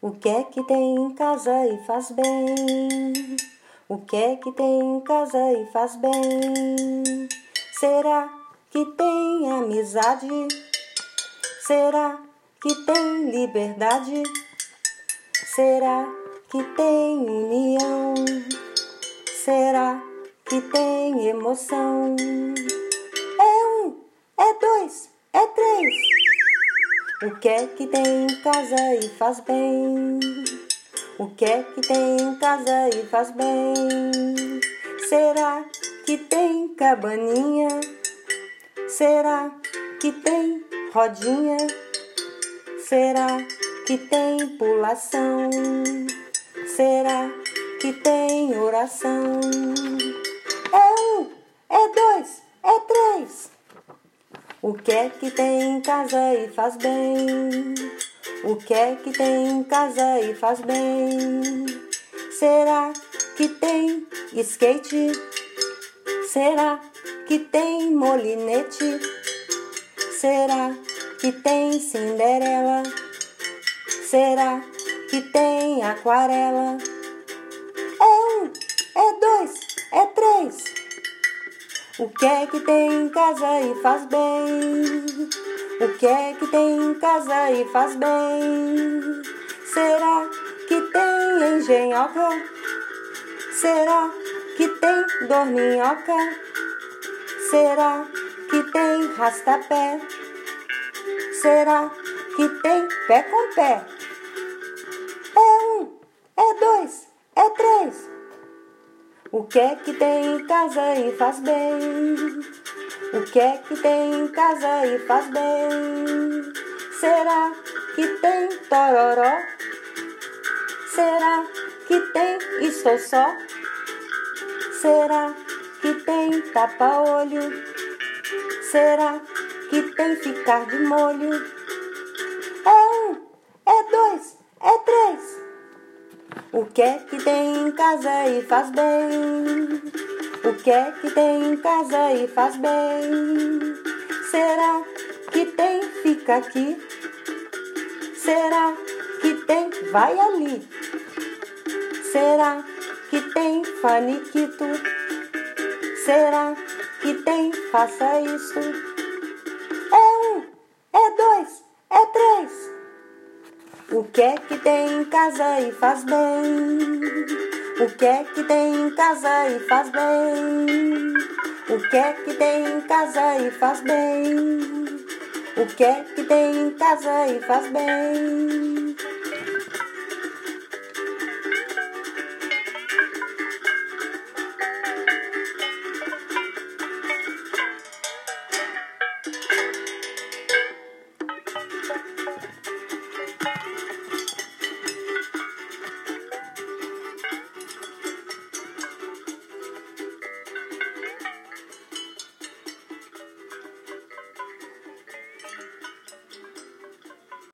O que é que tem em casa e faz bem? O que é que tem em casa e faz bem? Será que tem amizade? Será que tem liberdade? Será que tem união? Será que tem emoção? É um, é dois, é três. O que é que tem em casa e faz bem? O que é que tem em casa e faz bem? Será que tem cabaninha? Será que tem rodinha? Será que tem pulação? Será que tem oração? É um, é dois, é três. O que é que tem em casa e faz bem? O que é que tem em casa e faz bem? Será que tem skate? Será que tem molinete? Será que tem Cinderela? Será que tem aquarela? É um, é dois, é três. O que é que tem em casa e faz bem? O que é que tem em casa e faz bem? Será que tem engenhoca? Será que tem dorminhoca? Será que tem rastapé? Será que tem pé com pé? É um, é dois. O que é que tem em casa e faz bem? O que é que tem em casa e faz bem? Será que tem tororó? Será que tem estou só? Será que tem tapa-olho? Será que tem ficar de molho? É um, é dois, é três. O que é que tem em casa e faz bem? O que é que tem em casa e faz bem? Será que tem fica aqui? Será que tem vai ali? Será que tem faniquito? Será que tem faça isso? O que é que tem em casa e faz bem? O que é que tem em casa e faz bem? O que é que tem em casa e faz bem? O que é que tem em casa e faz bem?